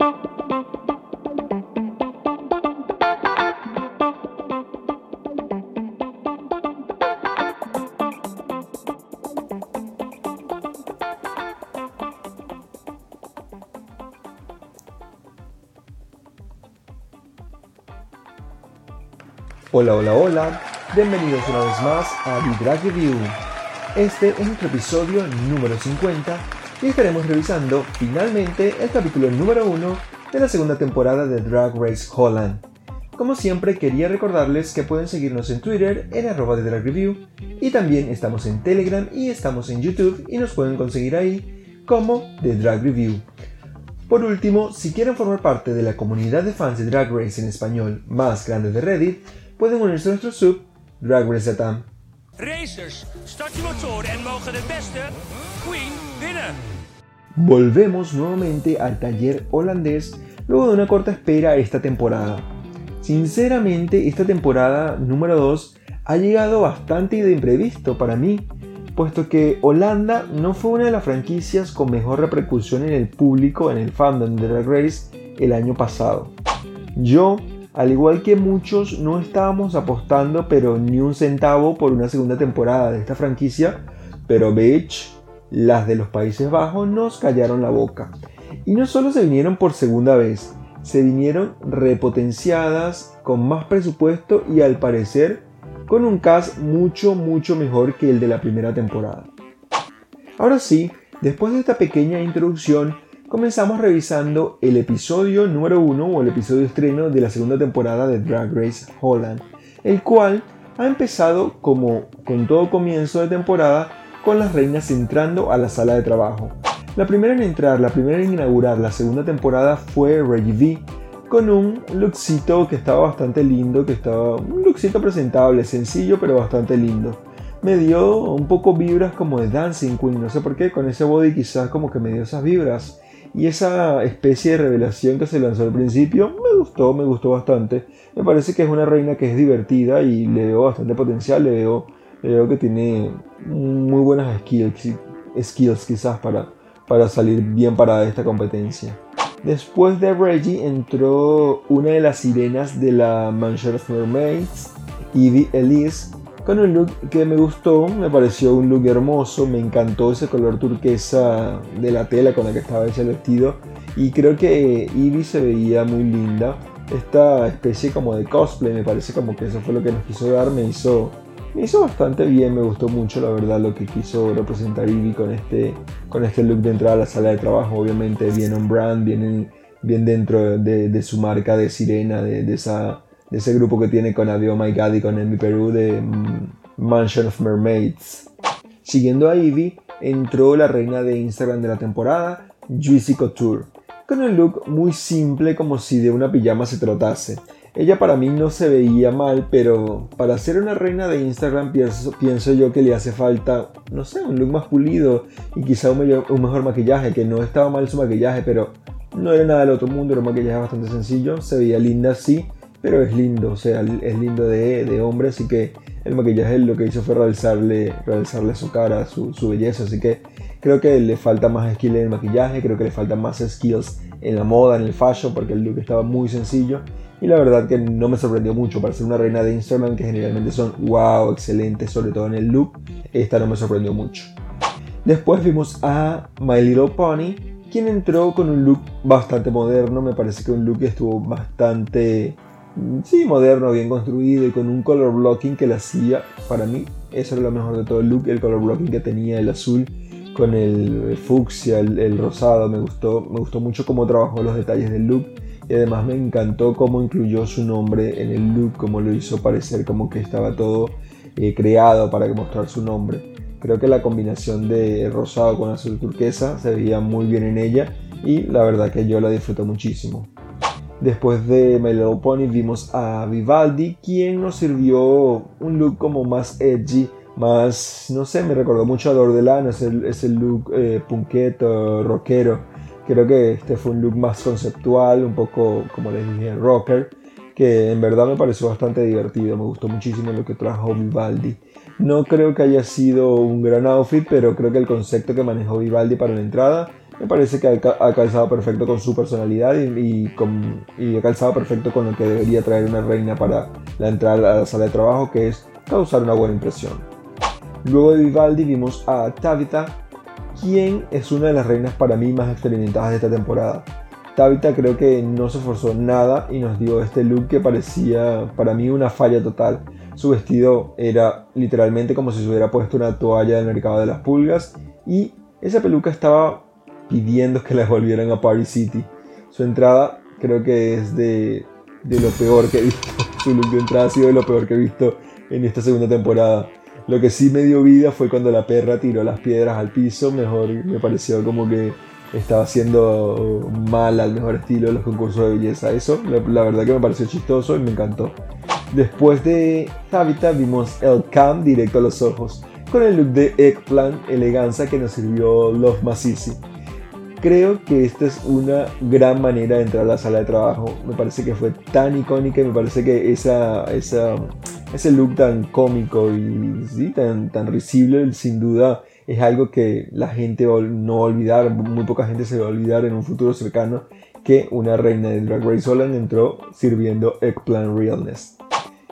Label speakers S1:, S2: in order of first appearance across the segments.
S1: Hola, hola, hola, bienvenidos una vez más a The Drag Review. Este es nuestro episodio número 50 y estaremos revisando finalmente el capítulo número 1 de la segunda temporada de Drag Race Holland. Como siempre quería recordarles que pueden seguirnos en Twitter en arroba de Drag Review y también estamos en Telegram y estamos en YouTube y nos pueden conseguir ahí como The Drag Review. Por último, si quieren formar parte de la comunidad de fans de Drag Race en español más grande de Reddit, pueden unirse a nuestro sub Drag Race Latam.
S2: Racers, start je motoren en mogen de beste Queen winnen.
S1: Volvemos nuevamente al taller holandés luego de una corta espera esta temporada. Sinceramente, esta temporada número 2 ha llegado bastante de imprevisto para mí, puesto que Holanda no fue una de las franquicias con mejor repercusión en el público en el fandom de Drag Race el año pasado. Yo al igual que muchos, no estábamos apostando pero ni un centavo por una segunda temporada de esta franquicia, pero bitch, las de los Países Bajos nos callaron la boca. Y no solo se vinieron por segunda vez, se vinieron repotenciadas, con más presupuesto y al parecer con un cast mucho mucho mejor que el de la primera temporada. Ahora sí, después de esta pequeña introducción, comenzamos revisando el episodio número 1 o el episodio estreno de la segunda temporada de Drag Race Holland, el cual ha empezado como con todo comienzo de temporada con las reinas entrando a la sala de trabajo. La primera en entrar, la primera en inaugurar la segunda temporada fue Reggie V, con un lookcito que estaba bastante lindo, que estaba un lookcito presentable, sencillo pero bastante lindo. Me dio un poco vibras como de Dancing Queen, no sé por qué, con ese body quizás como que me dio esas vibras. Y esa especie de revelación que se lanzó al principio me gustó, me gustó bastante. Me parece que es una reina que es divertida y le veo bastante potencial, le veo, veo que tiene muy buenas skills, skills quizás para, para salir bien para esta competencia. Después de Reggie entró una de las sirenas de la Mansion of Mermaids, Evie Elise, con un look que me gustó, me pareció un look hermoso, me encantó ese color turquesa de la tela con la que estaba hecho el vestido y creo que Ivy se veía muy linda. Esta especie como de cosplay, me parece como que eso fue lo que nos quiso dar, me hizo, hizo bastante bien, me gustó mucho la verdad lo que quiso representar Ivy con este, con este look de entrada a la sala de trabajo, obviamente bien on brand, bien, bien dentro de, su marca de sirena, de esa de ese grupo que tiene con Adio My God y con Emi Perú de mm, Mansion of Mermaids. Siguiendo a Ivy, entró la reina de Instagram de la temporada, Juicy Couture, con un look muy simple como si de una pijama se tratase. Ella para mí no se veía mal, pero para ser una reina de Instagram pienso, pienso yo que le hace falta, no sé, un look más pulido y quizá un, un mejor maquillaje, que no estaba mal su maquillaje, pero no era nada del otro mundo, era un maquillaje bastante sencillo, se veía linda así, pero es lindo, o sea, es lindo de, de hombre, así que el maquillaje lo que hizo fue realzarle, realzarle su cara, su, su, belleza, así que creo que le falta más skill en el maquillaje, creo que le falta más skills en la moda, en el fashion, porque el look estaba muy sencillo y la verdad que no me sorprendió mucho para ser una reina de Instagram que generalmente son wow, excelentes, sobre todo en el look, esta no me sorprendió mucho. Después vimos a My Little Pony, quien entró con un look bastante moderno, me parece que un look que estuvo bastante sí, moderno, bien construido y con un color blocking que le hacía, para mí, eso era lo mejor de todo el look, el color blocking que tenía, el azul con el fucsia, el, rosado, me gustó, me gustó mucho cómo trabajó los detalles del look y además me encantó cómo incluyó su nombre en el look, cómo lo hizo parecer como que estaba todo eh, creado para mostrar su nombre. Creo que la combinación de rosado con azul turquesa se veía muy bien en ella y la verdad que yo la disfruto muchísimo. Después de My Little Pony vimos a Vivaldi, quien nos sirvió un look como más edgy, más, no sé, me recordó mucho a Dordelano, es el, es el look eh, punqueto, rockero. Creo que este fue un look más conceptual, un poco, como les dije, rocker, que en verdad me pareció bastante divertido, me gustó muchísimo lo que trajo Vivaldi. No creo que haya sido un gran outfit, pero creo que el concepto que manejó Vivaldi para la entrada me parece que ha calzado perfecto con su personalidad y, con, y, ha calzado perfecto con lo que debería traer una reina para la entrada a la sala de trabajo, que es causar una buena impresión. Luego de Vivaldi vimos a Tabitha, quien es una de las reinas para mí más experimentadas de esta temporada. Tabitha creo que no se esforzó nada y nos dio este look que parecía para mí una falla total. Su vestido era literalmente como si se hubiera puesto una toalla del mercado de las pulgas y esa peluca estaba pidiendo que la volvieran a Party City. Su entrada creo que es de, de lo peor que he visto. Su look de entrada ha sido de lo peor que he visto en esta segunda temporada. Lo que sí me dio vida fue cuando la perra tiró las piedras al piso. Mejor me pareció como que estaba haciendo mal al mejor estilo los concursos de belleza. Eso, la, verdad que me pareció chistoso y me encantó. Después de Habitat vimos el cam directo a los ojos, con el look de eggplant elegancia que nos sirvió Love Masisi. Creo que esta es una gran manera de entrar a la sala de trabajo. Me parece que fue tan icónica y me parece que esa, esa, ese look tan cómico y tan risible, sin duda, es algo que la gente no va a olvidar, muy poca gente se va a olvidar en un futuro cercano que una reina de Drag Race Holland entró sirviendo Eggplant Realness.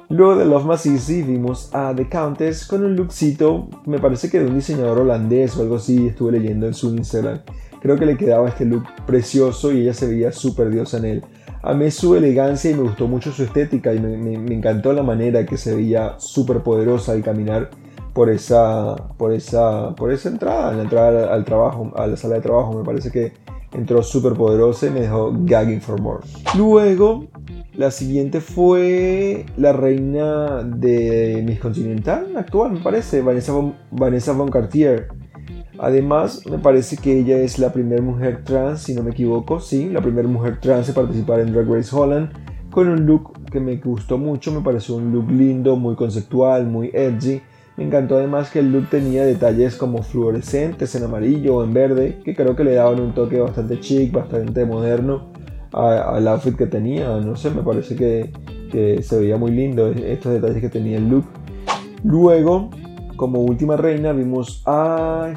S1: Luego de Love Más Easy vimos a The Countess con un lookcito, me parece que de un diseñador holandés o algo así, estuve leyendo en su Instagram. Creo que le quedaba este look precioso y ella se veía súper diosa en él. Amé su elegancia y me gustó mucho su estética y me, encantó la manera que se veía súper poderosa al caminar por esa, por esa, por esa entrada, la entrada al, trabajo, a la sala de trabajo. Me parece que entró súper poderosa y me dejó gagging for more. Luego, la siguiente fue la reina de Miss Continental actual, me parece, Vanessa Vanessa von Cartier. Además, me parece que ella es la primera mujer trans, si no me equivoco, sí, la primera mujer trans en participar en Drag Race Holland, con un look que me gustó mucho, me pareció un look lindo, muy conceptual, muy edgy. Me encantó además que el look tenía detalles como fluorescentes en amarillo o en verde, que creo que le daban un toque bastante chic, bastante moderno al outfit que tenía. No sé, me parece que, que se veía muy lindo estos detalles que tenía el look. Luego, como última reina, vimos a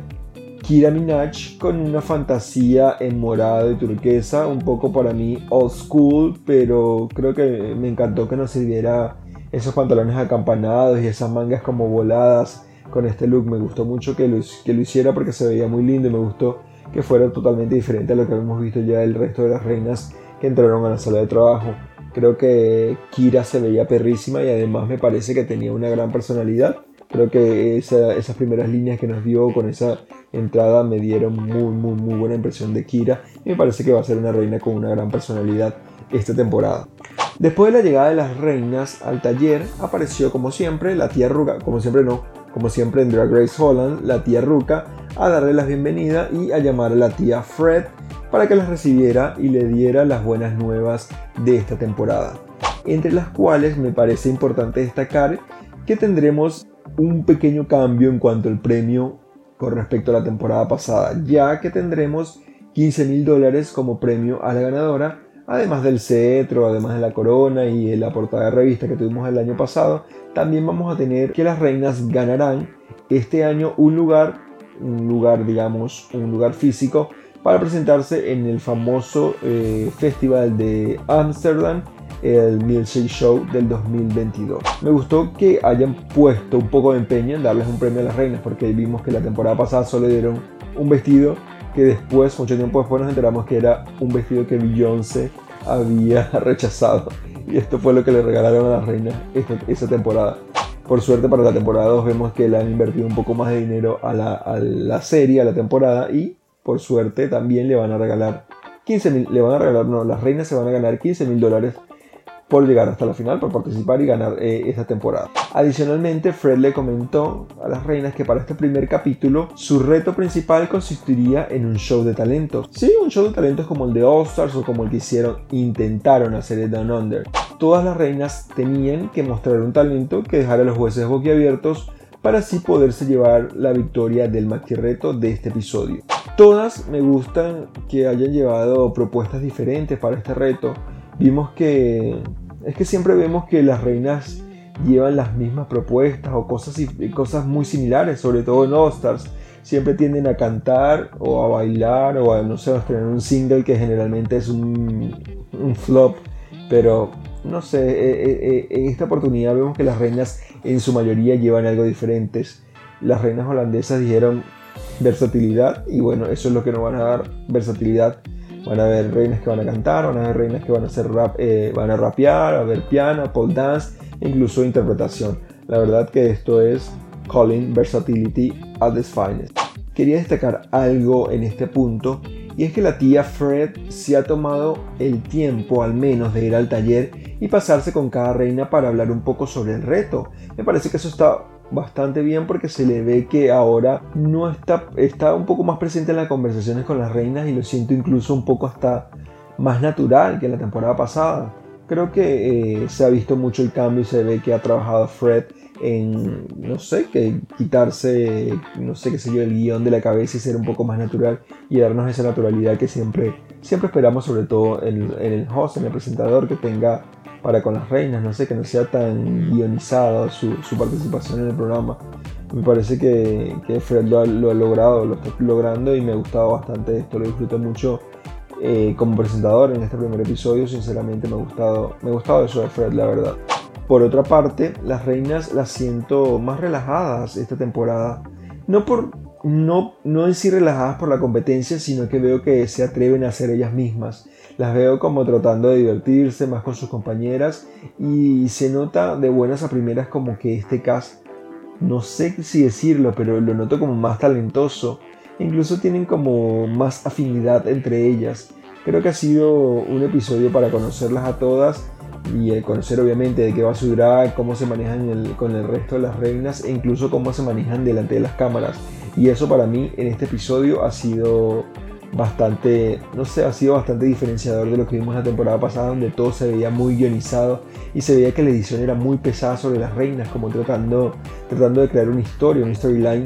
S1: Kira Minaj con una fantasía en morado y turquesa, un poco para mí old school, pero creo que me encantó que nos sirviera esos pantalones acampanados y esas mangas como voladas con este look. Me gustó mucho que lo, que lo hiciera porque se veía muy lindo y me gustó que fuera totalmente diferente a lo que hemos visto ya el resto de las reinas que entraron a la sala de trabajo. Creo que Kira se veía perrísima y además me parece que tenía una gran personalidad. Creo que esas primeras líneas que nos dio con esa entrada me dieron muy, muy, muy buena impresión de Kira y me parece que va a ser una reina con una gran personalidad esta temporada. Después de la llegada de las reinas al taller, apareció como siempre la tía Ruka, como siempre no, como siempre en Drag Race Holland, la tía Ruka, a darle la bienvenida y a llamar a la tía Fred para que las recibiera y le diera las buenas nuevas de esta temporada. Entre las cuales me parece importante destacar que tendremos un pequeño cambio en cuanto al premio con respecto a la temporada pasada, ya que tendremos 15 mil dólares como premio a la ganadora, además del cetro, además de la corona y la portada de revista que tuvimos el año pasado, también vamos a tener que las reinas ganarán este año un lugar, un lugar digamos, un lugar físico para presentarse en el famoso eh, festival de Amsterdam el Milkshake Show del 2022. Me gustó que hayan puesto un poco de empeño en darles un premio a las reinas, porque vimos que la temporada pasada solo dieron un vestido que después, mucho tiempo después, nos enteramos que era un vestido que Beyoncé había rechazado. Y esto fue lo que le regalaron a las reinas esa temporada. Por suerte para la temporada 2 vemos que le han invertido un poco más de dinero a la, a la serie, a la temporada y por suerte también le van a regalar 15 mil, le van a regalar, no, las reinas se van a ganar 15 mil dólares por llegar hasta la final, por participar y ganar eh, esta temporada. Adicionalmente, Fred le comentó a las reinas que para este primer capítulo su reto principal consistiría en un show de talentos. Sí, un show de talentos como el de All Stars o como el que hicieron, intentaron hacer el Down Under. Todas las reinas tenían que mostrar un talento que dejara a los jueces boquiabiertos para así poderse llevar la victoria del reto de este episodio. Todas me gustan que hayan llevado propuestas diferentes para este reto. Vimos que es que siempre vemos que las reinas llevan las mismas propuestas o cosas, cosas muy similares, sobre todo en All Stars. siempre tienden a cantar o a bailar o a, no sé, a un single que generalmente es un, un flop, pero no sé, eh, eh, eh, en esta oportunidad vemos que las reinas en su mayoría llevan algo diferentes. Las reinas holandesas dijeron versatilidad y bueno, eso es lo que nos van a dar, versatilidad. Van a haber reinas que van a cantar, van a haber reinas que van a hacer rap, van a rapear, a haber piano, pole dance, incluso interpretación. La verdad que esto es calling versatility at its finest. Quería destacar algo en este punto y es que la tía Fred se ha tomado el tiempo al menos de ir al taller y pasarse con cada reina para hablar un poco sobre el reto. Me parece que eso está bastante bien porque se le ve que ahora no está, está un poco más presente en las conversaciones con las reinas y lo siento incluso un poco hasta más natural que la temporada pasada. Creo que eh, se ha visto mucho el cambio y se ve que ha trabajado Fred en, no sé, que quitarse, no sé qué sé yo, el guion de la cabeza y ser un poco más natural y darnos esa naturalidad que siempre, siempre esperamos, sobre todo en, el host, en el presentador, que tenga para con las reinas, no sé, que no sea tan guionizada su, participación en el programa. Me parece que, que Fred lo ha, logrado, lo está logrando y me ha gustado bastante esto, lo disfruto mucho eh, como presentador en este primer episodio, sinceramente me ha gustado, me ha gustado eso de Fred, la verdad. Por otra parte, las reinas las siento más relajadas esta temporada. No por no, no en sí relajadas por la competencia, sino que veo que se atreven a ser ellas mismas. Las veo como tratando de divertirse más con sus compañeras y se nota de buenas a primeras como que este cast, no sé si decirlo, pero lo noto como más talentoso. Incluso tienen como más afinidad entre ellas. Creo que ha sido un episodio para conocerlas a todas y conocer obviamente de qué va su drag, cómo se manejan con el resto de las reinas e incluso cómo se manejan delante de las cámaras. Y eso para mí en este episodio ha sido bastante, no sé, ha sido bastante diferenciador de lo que vimos la temporada pasada donde todo se veía muy guionizado y se veía que la edición era muy pesada sobre las reinas, como tratando, tratando de crear una historia, una storyline,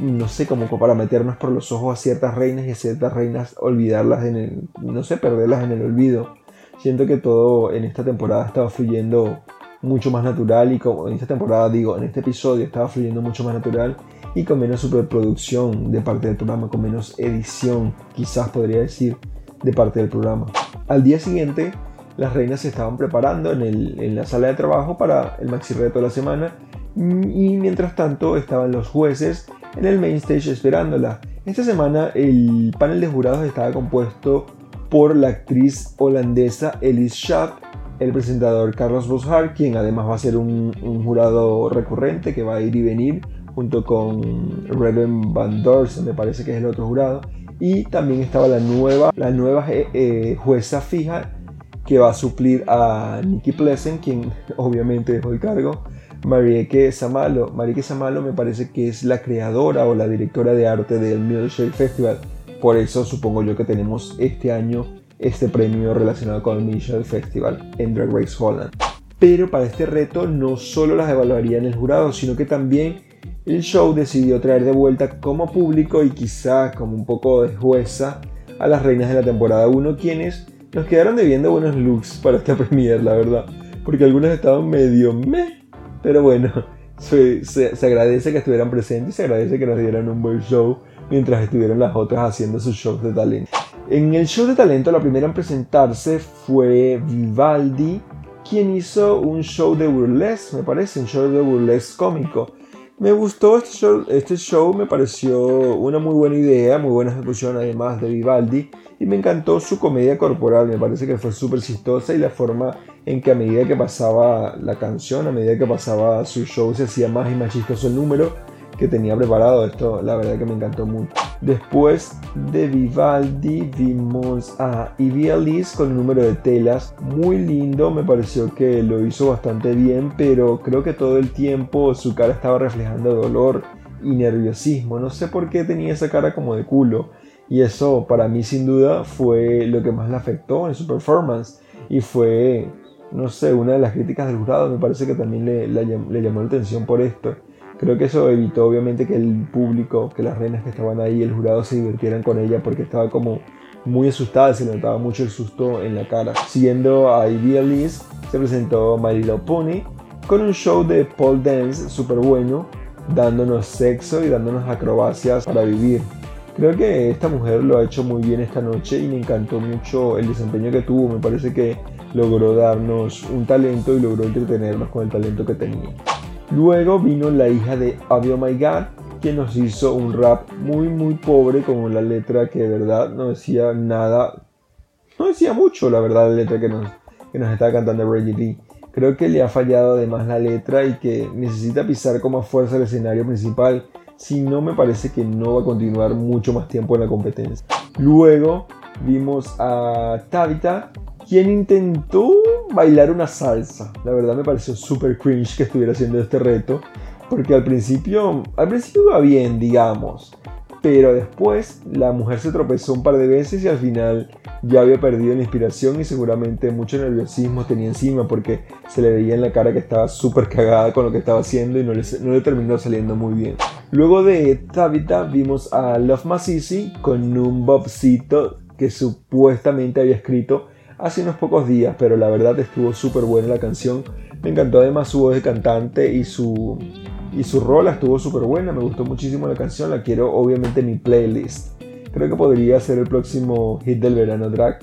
S1: no sé, como para meternos por los ojos a ciertas reinas y a ciertas reinas olvidarlas en el, no sé, perderlas en el olvido. Siento que todo en esta temporada estaba fluyendo mucho más natural y como en esta temporada digo, en este episodio estaba fluyendo mucho más natural y con menos superproducción de parte del programa, con menos edición, quizás podría decir, de parte del programa. Al día siguiente, las reinas se estaban preparando en, en la sala de trabajo para el maxi reto de la semana y mientras tanto estaban los jueces en el main stage esperándola. Esta semana el panel de jurados estaba compuesto por la actriz holandesa Elise Schaap, el presentador Carlos Boshart, quien además va a ser un, jurado recurrente que va a ir y venir junto con Reven Van Dorsen, me parece que es el otro jurado. Y también estaba la nueva, la nueva eh, eh, jueza fija que va a suplir a Nikki Pleasant, quien obviamente dejó el cargo. Marieke Samalo. Marieke Samalo me parece que es la creadora o la directora de arte del Milkshake Festival por eso supongo yo que tenemos este año este premio relacionado con el Michelle Festival en Drag Race Holland. Pero para este reto no solo las evaluarían el jurado, sino que también el show decidió traer de vuelta como público y quizá como un poco de jueza a las reinas de la temporada 1, quienes nos quedaron debiendo buenos looks para esta premiere, la verdad. Porque algunas estaban medio meh, pero bueno, se, se agradece que estuvieran presentes y se agradece que nos dieran un buen show mientras estuvieron las otras haciendo sus shows de talento. En el show de talento la primera en presentarse fue Vivaldi, quien hizo un show de burlesque, me parece, un show de burlesque cómico. Me gustó este show, este show, me pareció una muy buena idea, muy buena ejecución además de Vivaldi y me encantó su comedia corporal, me parece que fue súper chistosa y la forma en que a medida que pasaba la canción, a medida que pasaba su show se hacía más y más chistoso el número que tenía preparado. Esto la verdad que me encantó mucho. Después de Vivaldi vimos a Ivy Alice con el número de telas. Muy lindo, me pareció que lo hizo bastante bien, pero creo que todo el tiempo su cara estaba reflejando dolor y nerviosismo. No sé por qué tenía esa cara como de culo. Y eso para mí sin duda fue lo que más le afectó en su performance. Y fue, no sé, una de las críticas del jurado me parece que también le, le llamó la atención por esto. Creo que eso evitó obviamente que el público, que las reinas que estaban ahí, el jurado se divirtieran con ella porque estaba como muy asustada, se notaba mucho el susto en la cara. Siguiendo a Ivy Alice, se presentó Marilo Pony con un show de pole dance súper bueno. dándonos sexo y dándonos acrobacias para vivir. Creo que esta mujer lo ha hecho muy bien esta noche y me encantó mucho el desempeño que tuvo. Me parece que logró darnos un talento y logró entretenernos con el talento que tenía. Luego vino la hija de Abio My God, quien nos hizo un rap muy muy pobre con la letra que de verdad no decía nada, no decía mucho la verdad la letra que nos, que nos estaba cantando Reggie B. Creo que le ha fallado además la letra y que necesita pisar con más fuerza el escenario principal si no me parece que no va a continuar mucho más tiempo en la competencia. Luego vimos a Tabitha, quien intentó bailar una salsa. La verdad me pareció súper cringe que estuviera haciendo este reto, porque al principio, al principio iba bien, digamos. Pero después la mujer se tropezó un par de veces y al final ya había perdido la inspiración y seguramente mucho nerviosismo tenía encima porque se le veía en la cara que estaba súper cagada con lo que estaba haciendo y no le, no le terminó saliendo muy bien. Luego de Tabitha vimos a Love Masisi con un bobcito que supuestamente había escrito hace unos pocos días, pero la verdad estuvo súper buena la canción. Me encantó además su voz de cantante y su, y su rola estuvo súper buena, me gustó muchísimo la canción, la quiero obviamente en mi playlist. Creo que podría ser el próximo hit del verano drag.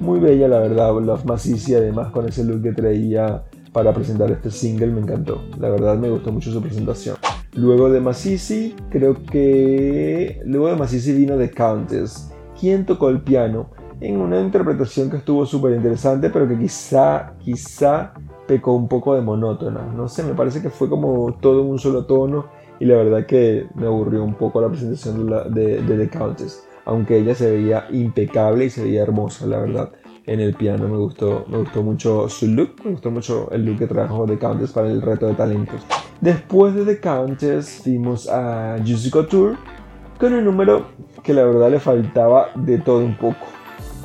S1: Muy bella la verdad, Love Masisi además con ese look que traía para presentar este single me encantó. La verdad me gustó mucho su presentación. Luego de Masisi, creo que luego de Masisi vino The Countess, quien tocó el piano en una interpretación que estuvo súper interesante, pero que quizá, quizá pecó un poco de monótona. No sé, me parece que fue como todo en un solo tono y la verdad que me aburrió un poco la presentación de, de, The Countess, aunque ella se veía impecable y se veía hermosa, la verdad. En el piano me gustó, me gustó mucho su look, me gustó mucho el look que trajo The Countess para el reto de talentos. Después de The Countess vimos a Juicy Couture con un número que la verdad le faltaba de todo un poco.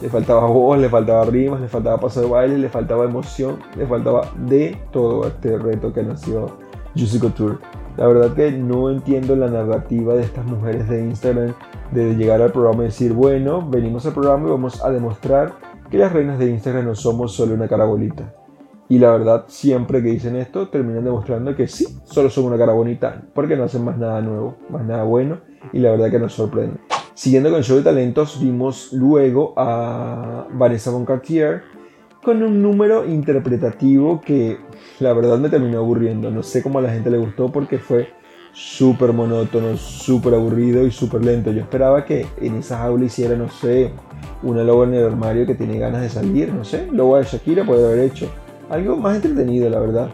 S1: Le faltaba voz, le faltaba rimas, le faltaba paso de baile, le faltaba emoción, le faltaba de todo este reto que nació Juicy Couture. La verdad que no entiendo la narrativa de estas mujeres de Instagram de llegar al programa y decir, bueno, venimos al programa y vamos a demostrar que las reinas de Instagram no somos solo una cara bonita. Y la verdad, siempre que dicen esto, terminan demostrando que sí, solo son una cara bonita, porque no hacen más nada nuevo, más nada bueno, y la verdad que nos sorprende. Siguiendo con el show de talentos, vimos luego a Vanessa Von Cartier con un número interpretativo que la verdad me terminó aburriendo. No sé cómo a la gente le gustó porque fue súper monótono, súper aburrido y súper lento. Yo esperaba que en esa jaula hiciera, no sé, una lobo en el armario que tiene ganas de salir, no sé, lobo de Shakira puede haber hecho. Algo más entretenido, la verdad.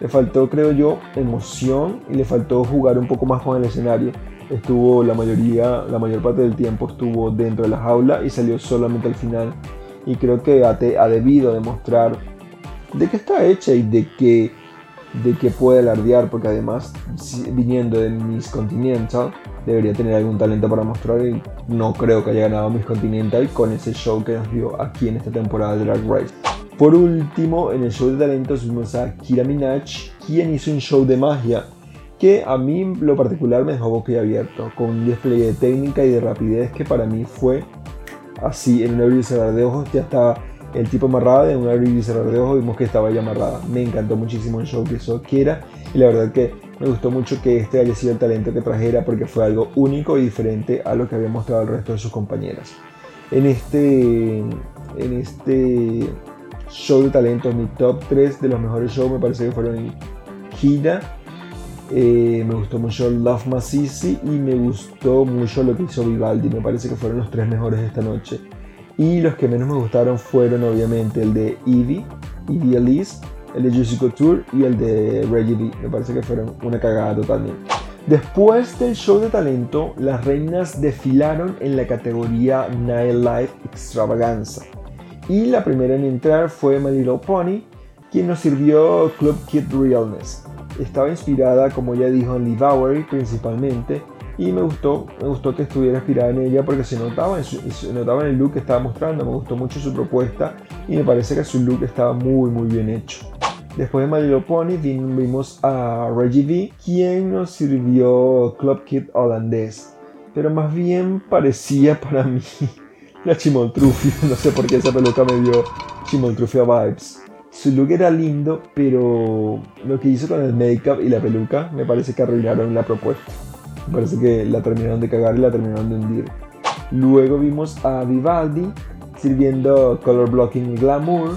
S1: Le faltó, creo yo, emoción y le faltó jugar un poco más con el escenario estuvo la mayoría, la mayor parte del tiempo estuvo dentro de la jaula y salió solamente al final. Y creo que ha, ha debido demostrar de qué está hecha y de que, de que puede alardear, porque además, viniendo de Miss Continental, debería tener algún talento para mostrar y no creo que haya ganado Miss Continental con ese show que nos dio aquí en esta temporada de Drag Race. Por último, en el show de talentos vimos a Kira Minaj, quien hizo un show de magia que a mí lo particular me dejó abierto con un despliegue de técnica y de rapidez que para mí fue así, en un abrir y cerrar de ojos, ya estaba el tipo amarrado, en un abrir y cerrar de ojos vimos que estaba ya amarrada. Me encantó muchísimo el show que hizo Kiera y la verdad que me gustó mucho que este haya sido el talento que trajera porque fue algo único y diferente a lo que había mostrado el resto de sus compañeras. En este, en este show de talentos, mi top 3 de los mejores shows me parece que fueron Kira, eh, me gustó mucho Love Masisi y me gustó mucho lo que hizo Vivaldi. Me parece que fueron los tres mejores de esta noche. Y los que menos me gustaron fueron obviamente el de Evie, Evie Alice, el de Juicy Couture y el de Reggie B. Me parece que fueron una cagada totalmente. Después del show de talento, las reinas desfilaron en la categoría Nightlife Extravaganza. Y la primera en entrar fue My Little Pony, quien nos sirvió Club Kid Realness estaba inspirada, como ya dijo, en Lee Bowery principalmente. Y me gustó, me gustó que estuviera inspirada en ella porque se notaba, en se notaba en el look que estaba mostrando. Me gustó mucho su propuesta y me parece que su look estaba muy, muy bien hecho. Después de My Pony vimos a Reggie V, quien nos sirvió Club Kid holandés. Pero más bien parecía para mí la Chimoltrufia. No sé por qué esa peluca me dio Chimoltrufia vibes. Su look era lindo, pero lo que hizo con el make-up y la peluca me parece que arruinaron la propuesta. Me parece que la terminaron de cagar y la terminaron de hundir. Luego vimos a Vivaldi sirviendo color blocking glamour.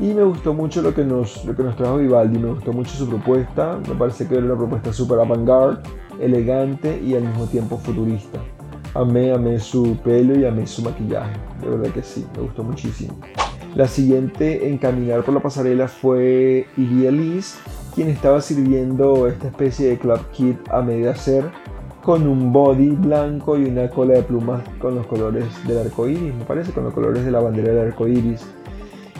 S1: Y me gustó mucho lo que, nos, lo que nos trajo Vivaldi, me gustó mucho su propuesta. Me parece que era una propuesta súper avant-garde, elegante y al mismo tiempo futurista. Amé, amé su pelo y amé su maquillaje. De verdad que sí, me gustó muchísimo. La siguiente en caminar por la pasarela fue Iria Liz, quien estaba sirviendo esta especie de club kit a medio hacer con un body blanco y una cola de plumas con los colores del arco iris, me parece, con los colores de la bandera del arco iris.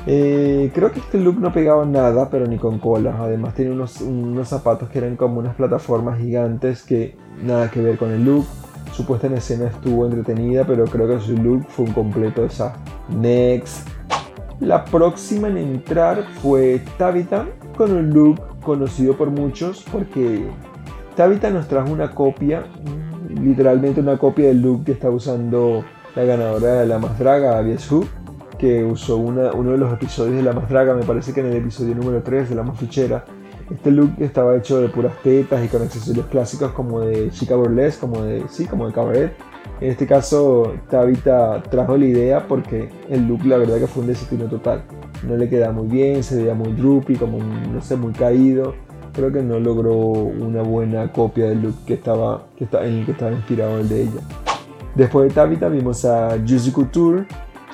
S1: Eh, creo que este look no pegaba nada, pero ni con cola. Además, tenía unos, unos zapatos que eran como unas plataformas gigantes que nada que ver con el look. Su puesta en escena estuvo entretenida, pero creo que su look fue un completo desastre. Next. La próxima en entrar fue Tabitha con un look conocido por muchos porque Tabitha nos trajo una copia, literalmente una copia del look que está usando la ganadora de la más draga, Hu, que usó uno de los episodios de la más draga, me parece que en el episodio número 3 de la más fichera. Este look estaba hecho de puras tetas y con accesorios clásicos como de chica burlesque, como de, sí, como de cabaret. En este caso, Tabitha trajo la idea porque el look, la verdad, que fue un desafío total. No le queda muy bien, se veía muy droopy, como no sé, muy caído. Creo que no logró una buena copia del look que estaba, que está, en el que estaba inspirado el de ella. Después de Tabitha vimos a Juicy Couture,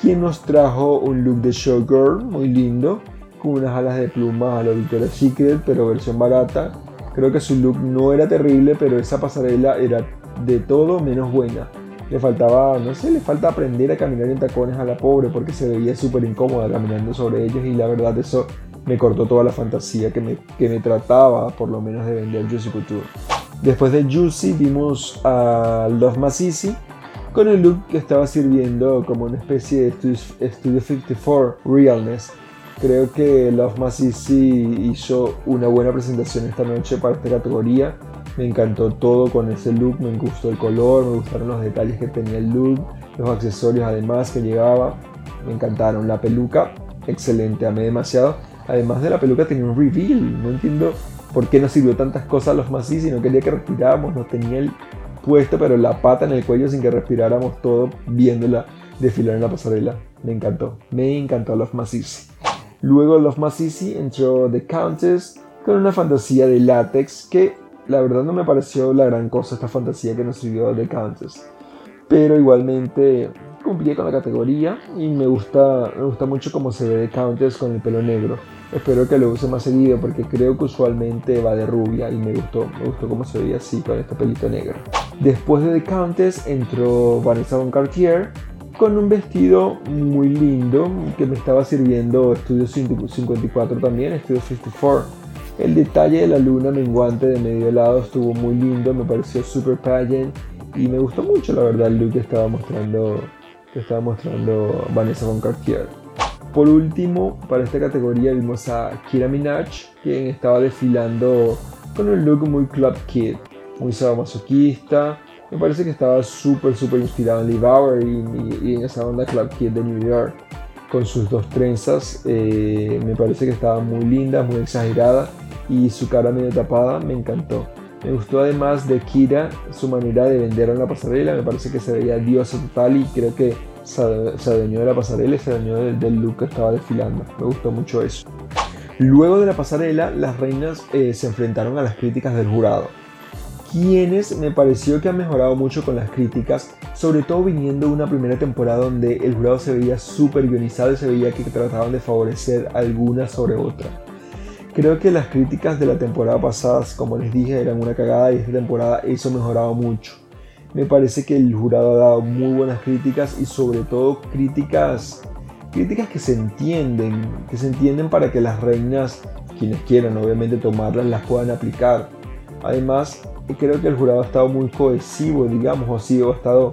S1: quien nos trajo un look de showgirl muy lindo, con unas alas de plumas a lo Victoria's Secret, pero versión barata. Creo que su look no era terrible, pero esa pasarela era de todo menos buena le faltaba, no sé, le falta aprender a caminar en tacones a la pobre porque se veía súper incómoda caminando sobre ellos y la verdad eso me cortó toda la fantasía que me, que me trataba por lo menos de vender Juicy Couture. Después de Juicy vimos a Love Masisi con el look que estaba sirviendo como una especie de Studio 54 Realness. Creo que Love Masisi hizo una buena presentación esta noche para esta categoría me encantó todo con ese look, me gustó el color, me gustaron los detalles que tenía el look, los accesorios además que llevaba, me encantaron. La peluca, excelente, amé demasiado. Además de la peluca tenía un reveal, no entiendo por qué nos sirvió tantas cosas los masís si no quería que respiráramos, no tenía el puesto, pero la pata en el cuello sin que respiráramos todo viéndola desfilar en la pasarela. Me encantó, me encantó Love Masisi. Luego Love Masisi entró The Countess con una fantasía de látex que la verdad no me pareció la gran cosa esta fantasía que nos sirvió de Countess. Pero igualmente cumplí con la categoría y me gusta, me gusta mucho cómo se ve de Countess con el pelo negro. Espero que lo use más seguido porque creo que usualmente va de rubia y me gustó, me gustó cómo se veía así con este pelito negro. Después de The Countess entró Vanessa Von Cartier con un vestido muy lindo que me estaba sirviendo Studio 54 también, Studio 54 el detalle de la luna menguante de medio lado estuvo muy lindo, me pareció super pageant y me gustó mucho la verdad el look que estaba mostrando, que estaba mostrando Vanessa Von Cartier. Por último, para esta categoría vimos a Kira Minaj, quien estaba desfilando con un look muy club kid, muy sadomasoquista. Me parece que estaba súper, súper inspirado en Lee Bauer y, en esa onda club kid de New York. Con sus dos trenzas, eh, me parece que estaba muy linda, muy exagerada y su cara medio tapada me encantó. Me gustó además de Kira su manera de vender en la pasarela, me parece que se veía diosa total y creo que se, adueñó de la pasarela y se adueñó del, look que estaba desfilando. Me gustó mucho eso. Luego de la pasarela, las reinas eh, se enfrentaron a las críticas del jurado, quienes me pareció que han mejorado mucho con las críticas, sobre todo viniendo una primera temporada donde el jurado se veía súper guionizado y se veía que trataban de favorecer alguna sobre otra. Creo que las críticas de la temporada pasada, como les dije, eran una cagada y esta temporada eso ha mejorado mucho. Me parece que el jurado ha dado muy buenas críticas y sobre todo críticas críticas que se entienden, que se entienden para que las reinas, quienes quieran obviamente tomarlas, las puedan aplicar. Además, creo que el jurado ha estado muy cohesivo, digamos, o sí, ha estado,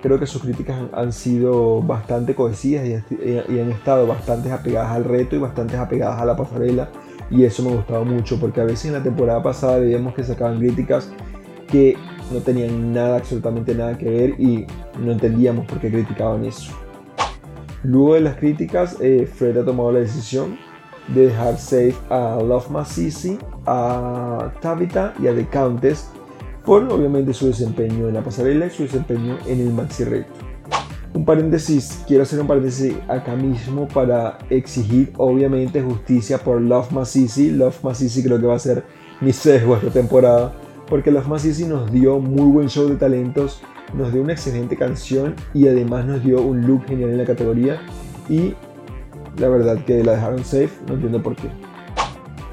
S1: creo que sus críticas han, sido bastante cohesivas y, y han estado bastante apegadas al reto y bastante apegadas a la pasarela y eso me gustaba mucho porque a veces en la temporada pasada veíamos que sacaban críticas que no tenían nada, absolutamente nada que ver y no entendíamos por qué criticaban eso. Luego de las críticas, eh, Fred ha tomado la decisión de dejar safe a Love Masisi, a Tabitha y a The Countess por obviamente su desempeño en la pasarela y su desempeño en el maxi reto. Un paréntesis, quiero hacer un paréntesis acá mismo para exigir obviamente justicia por Love Masisi. Love Masisi creo que va a ser mi sesgo esta temporada porque Love Masisi nos dio muy buen show de talentos, nos dio una excelente canción y además nos dio un look genial en la categoría y la verdad que la dejaron safe, no entiendo por qué.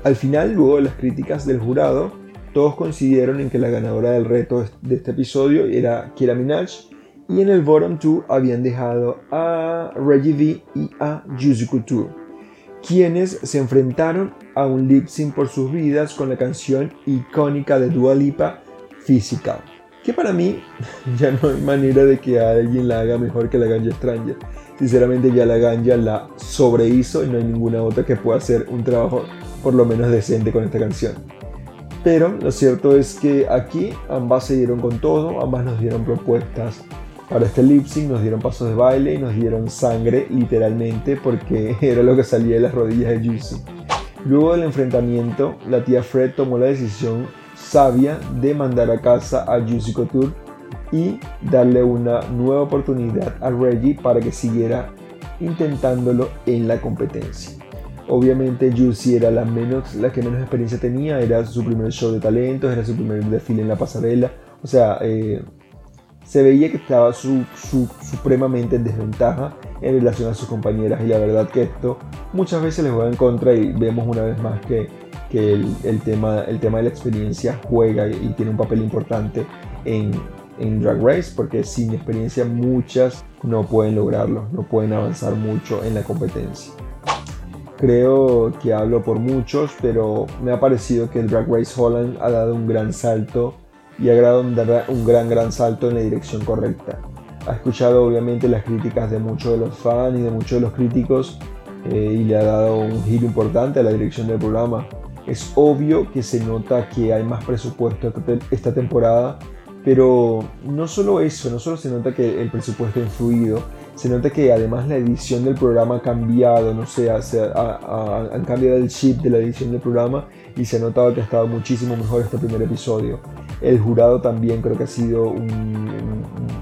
S1: Al final, luego de las críticas del jurado, todos coincidieron en que la ganadora del reto de este episodio era Kira Minaj y en el bottom 2 habían dejado a Reggie V y a Juicy Couture, quienes se enfrentaron a un lip sync por sus vidas con la canción icónica de Dua Lipa, Physical, que para mí ya no hay manera de que alguien la haga mejor que la Ganja Stranger. Sinceramente ya la Ganja la sobrehizo y no hay ninguna otra que pueda hacer un trabajo por lo menos decente con esta canción. Pero lo cierto es que aquí ambas se dieron con todo, ambas nos dieron propuestas para este lip sync, nos dieron pasos de baile y nos dieron sangre literalmente porque era lo que salía de las rodillas de Juicy. Luego del enfrentamiento, la tía Fred tomó la decisión sabia de mandar a casa a Juicy Couture y darle una nueva oportunidad a Reggie para que siguiera intentándolo en la competencia. Obviamente Juicy era la, menos, la que menos experiencia tenía, era su primer show de talentos, era su primer desfile en la pasarela, o sea, eh, se veía que estaba supremamente en desventaja en relación a sus compañeras y la verdad que esto muchas veces les juega en contra y vemos una vez más que, el, tema, el tema de la experiencia juega y, tiene un papel importante en, en Drag Race porque sin experiencia muchas no pueden lograrlo, no pueden avanzar mucho en la competencia. Creo que hablo por muchos, pero me ha parecido que el Drag Race Holland ha dado un gran salto y ha dado un gran, gran salto en la dirección correcta. Ha escuchado obviamente las críticas de muchos de los fans y de muchos de los críticos eh, y le ha dado un giro importante a la dirección del programa. Es obvio que se nota que hay más presupuesto esta temporada pero no solo eso, no solo se nota que el presupuesto ha influido, se nota que además la edición del programa ha cambiado, no sé, han cambiado el chip de la edición del programa y se ha notado que ha estado muchísimo mejor este primer episodio. El jurado también creo que ha sido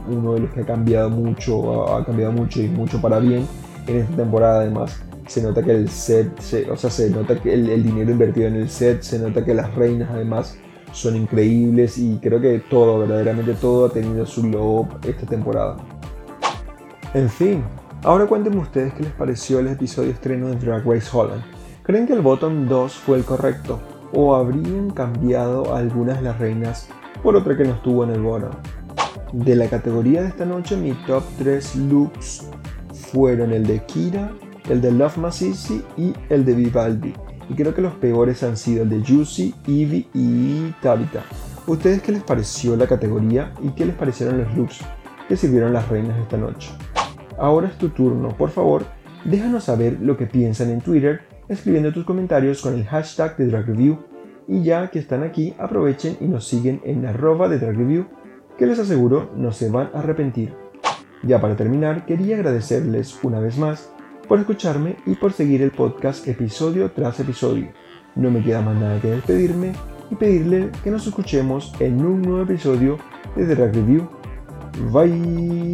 S1: uno de los que ha cambiado mucho, ha cambiado mucho y mucho para bien en esta temporada además. Se nota que el set, o sea, se nota que el dinero invertido en el set, se nota que las reinas además son increíbles y creo que todo, verdaderamente todo ha tenido su low esta temporada. En fin, ahora cuéntenme ustedes qué les pareció el episodio estreno de Drag Race Holland. ¿Creen que el bottom 2 fue el correcto? ¿O habrían cambiado algunas de las reinas por otra que no estuvo en el bottom? De la categoría de esta noche, mi top 3 looks fueron el de Kira, el de Love Masisi y el de Vivaldi y creo que los peores han sido el de Juicy, Evie y Tabitha. ¿Ustedes qué les pareció la categoría y qué les parecieron los looks que sirvieron las reinas esta noche? Ahora es tu turno, por favor, déjanos saber lo que piensan en Twitter escribiendo tus comentarios con el hashtag de Drag Review y ya que están aquí aprovechen y nos siguen en arroba de Drag Review que les aseguro no se van a arrepentir. Ya para terminar, quería agradecerles una vez más por escucharme y por seguir el podcast episodio tras episodio. No me queda más nada que despedirme y pedirle que nos escuchemos en un nuevo episodio de The Drag Review. Bye.